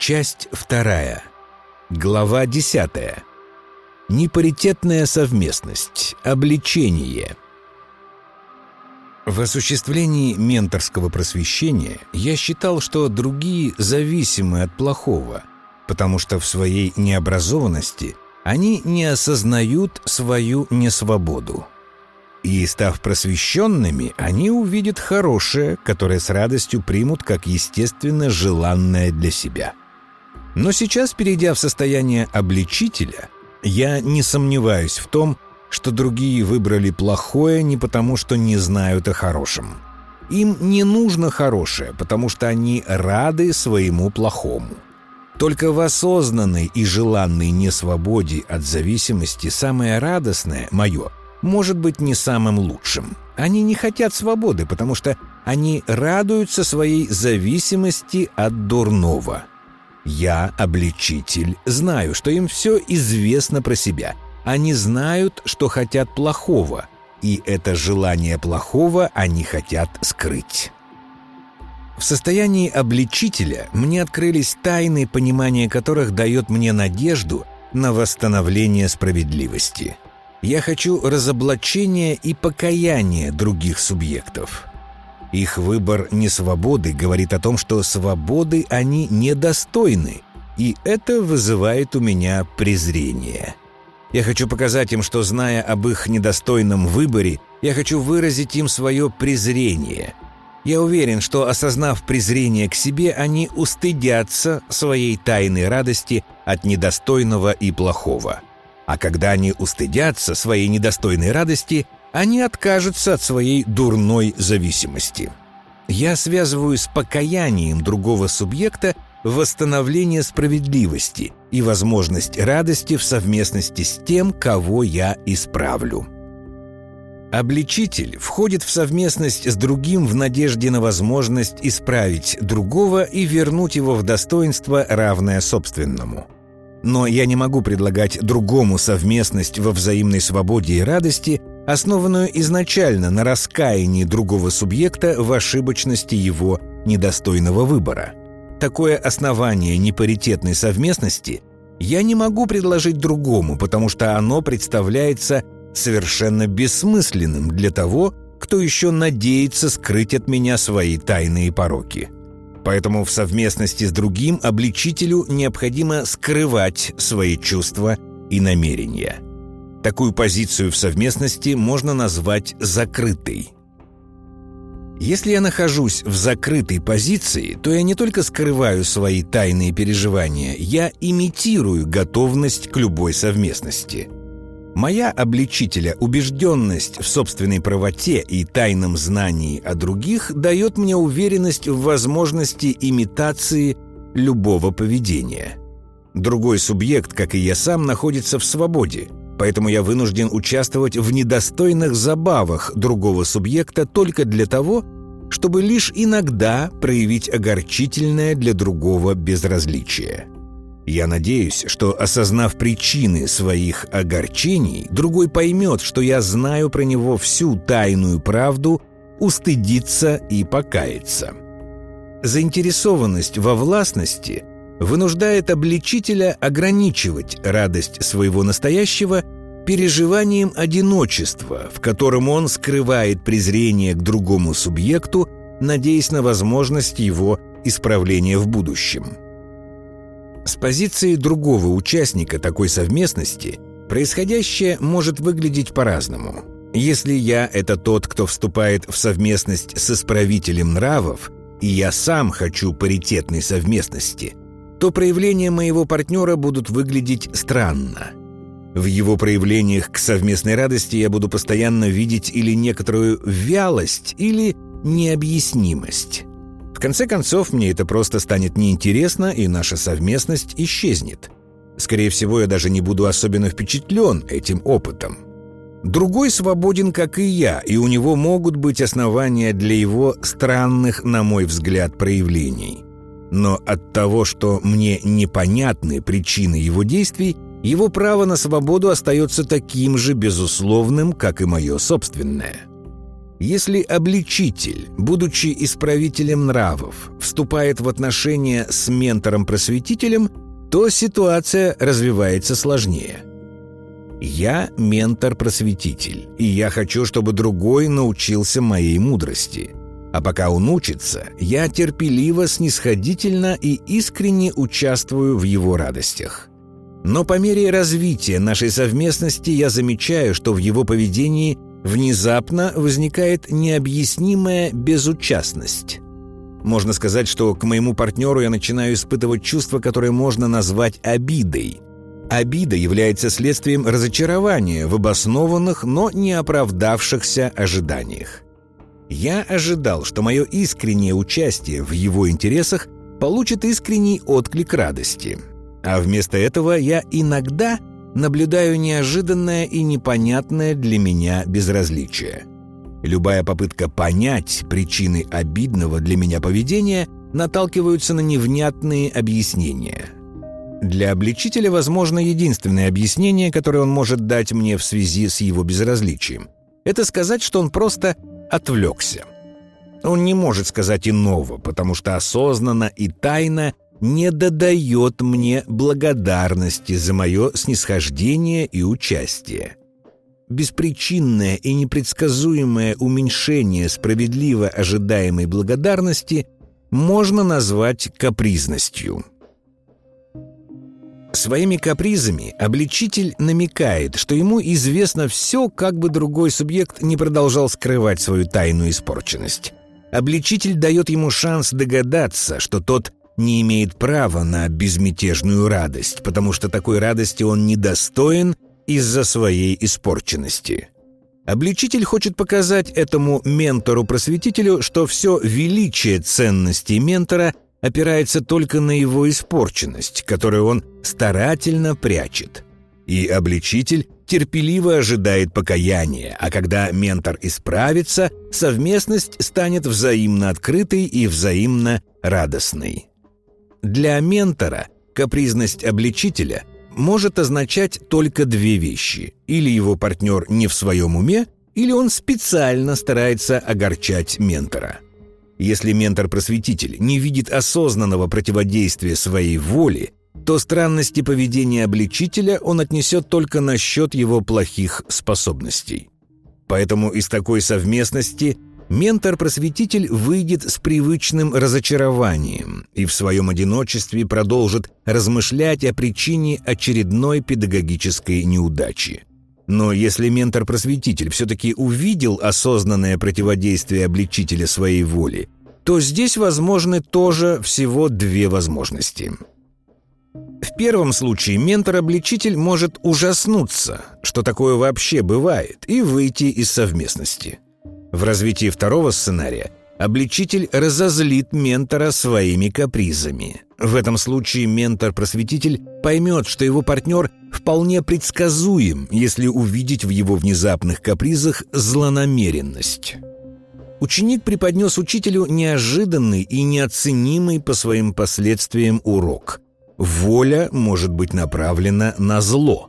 Часть вторая. Глава десятая. Непаритетная совместность. Обличение. В осуществлении менторского просвещения я считал, что другие зависимы от плохого, потому что в своей необразованности они не осознают свою несвободу. И, став просвещенными, они увидят хорошее, которое с радостью примут как естественно желанное для себя. Но сейчас, перейдя в состояние обличителя, я не сомневаюсь в том, что другие выбрали плохое не потому, что не знают о хорошем. Им не нужно хорошее, потому что они рады своему плохому. Только в осознанной и желанной несвободе от зависимости самое радостное, мое, может быть не самым лучшим. Они не хотят свободы, потому что они радуются своей зависимости от дурного. Я, обличитель, знаю, что им все известно про себя. Они знают, что хотят плохого, и это желание плохого они хотят скрыть. В состоянии обличителя мне открылись тайны, понимание которых дает мне надежду на восстановление справедливости. Я хочу разоблачения и покаяния других субъектов. Их выбор несвободы говорит о том, что свободы они недостойны, и это вызывает у меня презрение. Я хочу показать им, что, зная об их недостойном выборе, я хочу выразить им свое презрение. Я уверен, что, осознав презрение к себе, они устыдятся своей тайной радости от недостойного и плохого. А когда они устыдятся своей недостойной радости – они откажутся от своей дурной зависимости. Я связываю с покаянием другого субъекта восстановление справедливости и возможность радости в совместности с тем, кого я исправлю. Обличитель входит в совместность с другим в надежде на возможность исправить другого и вернуть его в достоинство, равное собственному. Но я не могу предлагать другому совместность во взаимной свободе и радости, основанную изначально на раскаянии другого субъекта в ошибочности его недостойного выбора. Такое основание непаритетной совместности я не могу предложить другому, потому что оно представляется совершенно бессмысленным для того, кто еще надеется скрыть от меня свои тайные пороки. Поэтому в совместности с другим обличителю необходимо скрывать свои чувства и намерения – Такую позицию в совместности можно назвать закрытой. Если я нахожусь в закрытой позиции, то я не только скрываю свои тайные переживания, я имитирую готовность к любой совместности. Моя обличителя убежденность в собственной правоте и тайном знании о других дает мне уверенность в возможности имитации любого поведения. Другой субъект, как и я сам, находится в свободе – поэтому я вынужден участвовать в недостойных забавах другого субъекта только для того, чтобы лишь иногда проявить огорчительное для другого безразличие. Я надеюсь, что, осознав причины своих огорчений, другой поймет, что я знаю про него всю тайную правду, устыдится и покается. Заинтересованность во властности вынуждает обличителя ограничивать радость своего настоящего переживанием одиночества, в котором он скрывает презрение к другому субъекту, надеясь на возможность его исправления в будущем. С позиции другого участника такой совместности происходящее может выглядеть по-разному. Если я – это тот, кто вступает в совместность с исправителем нравов, и я сам хочу паритетной совместности, то проявления моего партнера будут выглядеть странно. В его проявлениях к совместной радости я буду постоянно видеть или некоторую вялость, или необъяснимость. В конце концов, мне это просто станет неинтересно, и наша совместность исчезнет. Скорее всего, я даже не буду особенно впечатлен этим опытом. Другой свободен, как и я, и у него могут быть основания для его странных, на мой взгляд, проявлений но от того, что мне непонятны причины его действий, его право на свободу остается таким же безусловным, как и мое собственное. Если обличитель, будучи исправителем нравов, вступает в отношения с ментором-просветителем, то ситуация развивается сложнее. Я ментор-просветитель, и я хочу, чтобы другой научился моей мудрости. А пока он учится, я терпеливо, снисходительно и искренне участвую в его радостях. Но по мере развития нашей совместности я замечаю, что в его поведении внезапно возникает необъяснимая безучастность. Можно сказать, что к моему партнеру я начинаю испытывать чувство, которое можно назвать обидой. Обида является следствием разочарования в обоснованных, но не оправдавшихся ожиданиях. Я ожидал, что мое искреннее участие в его интересах получит искренний отклик радости. А вместо этого я иногда наблюдаю неожиданное и непонятное для меня безразличие. Любая попытка понять причины обидного для меня поведения наталкиваются на невнятные объяснения. Для обличителя возможно единственное объяснение, которое он может дать мне в связи с его безразличием. Это сказать, что он просто отвлекся. Он не может сказать иного, потому что осознанно и тайно не додает мне благодарности за мое снисхождение и участие. Беспричинное и непредсказуемое уменьшение справедливо ожидаемой благодарности можно назвать капризностью. Своими капризами обличитель намекает, что ему известно все, как бы другой субъект не продолжал скрывать свою тайную испорченность. Обличитель дает ему шанс догадаться, что тот не имеет права на безмятежную радость, потому что такой радости он недостоин из-за своей испорченности. Обличитель хочет показать этому ментору-просветителю, что все величие ценностей ментора – опирается только на его испорченность, которую он старательно прячет. И обличитель терпеливо ожидает покаяния, а когда ментор исправится, совместность станет взаимно открытой и взаимно радостной. Для ментора капризность обличителя может означать только две вещи. Или его партнер не в своем уме, или он специально старается огорчать ментора – если ментор-просветитель не видит осознанного противодействия своей воле, то странности поведения обличителя он отнесет только на счет его плохих способностей. Поэтому из такой совместности ментор-просветитель выйдет с привычным разочарованием и в своем одиночестве продолжит размышлять о причине очередной педагогической неудачи. Но если ментор-просветитель все-таки увидел осознанное противодействие обличителя своей воли, то здесь возможны тоже всего две возможности. В первом случае ментор-обличитель может ужаснуться, что такое вообще бывает, и выйти из совместности. В развитии второго сценария обличитель разозлит ментора своими капризами. В этом случае ментор-просветитель поймет, что его партнер вполне предсказуем, если увидеть в его внезапных капризах злонамеренность. Ученик преподнес учителю неожиданный и неоценимый по своим последствиям урок. Воля может быть направлена на зло.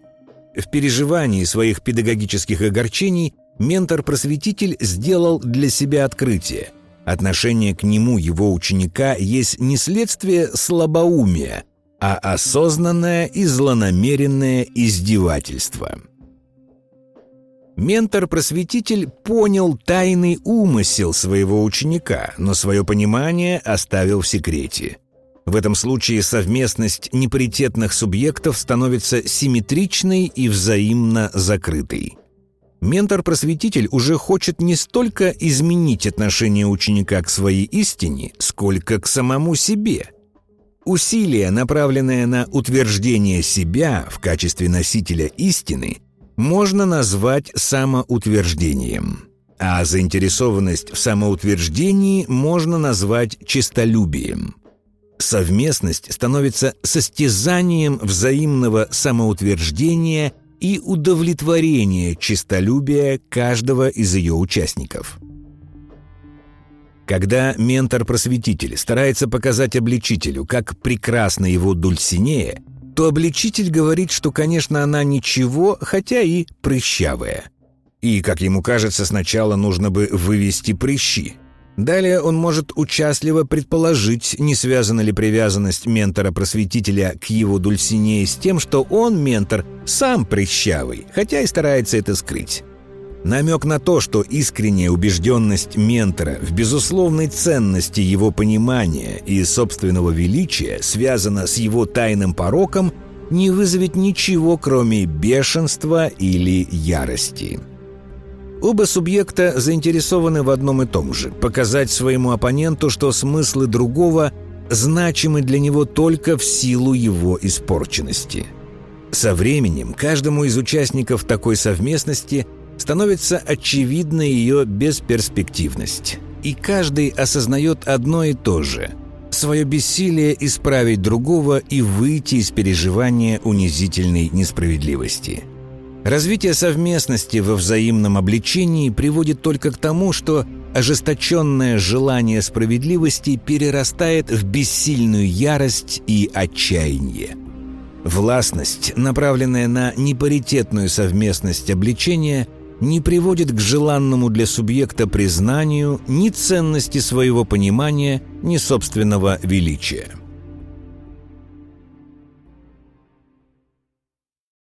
В переживании своих педагогических огорчений ментор-просветитель сделал для себя открытие. Отношение к нему его ученика есть не следствие слабоумия, а осознанное и злонамеренное издевательство. Ментор-просветитель понял тайный умысел своего ученика, но свое понимание оставил в секрете. В этом случае совместность непаритетных субъектов становится симметричной и взаимно закрытой. Ментор-просветитель уже хочет не столько изменить отношение ученика к своей истине, сколько к самому себе – Усилие, направленное на утверждение себя в качестве носителя истины, можно назвать самоутверждением, а заинтересованность в самоутверждении можно назвать честолюбием. Совместность становится состязанием взаимного самоутверждения и удовлетворения честолюбия каждого из ее участников – когда ментор-просветитель старается показать обличителю, как прекрасна его Дульсинея, то обличитель говорит, что, конечно, она ничего, хотя и прыщавая. И, как ему кажется, сначала нужно бы вывести прыщи. Далее он может участливо предположить, не связана ли привязанность ментора-просветителя к его Дульсинее с тем, что он, ментор, сам прыщавый, хотя и старается это скрыть. Намек на то, что искренняя убежденность ментора в безусловной ценности его понимания и собственного величия связана с его тайным пороком, не вызовет ничего, кроме бешенства или ярости. Оба субъекта заинтересованы в одном и том же – показать своему оппоненту, что смыслы другого значимы для него только в силу его испорченности. Со временем каждому из участников такой совместности – становится очевидна ее бесперспективность. И каждый осознает одно и то же – свое бессилие исправить другого и выйти из переживания унизительной несправедливости. Развитие совместности во взаимном обличении приводит только к тому, что ожесточенное желание справедливости перерастает в бессильную ярость и отчаяние. Властность, направленная на непаритетную совместность обличения – не приводит к желанному для субъекта признанию ни ценности своего понимания, ни собственного величия.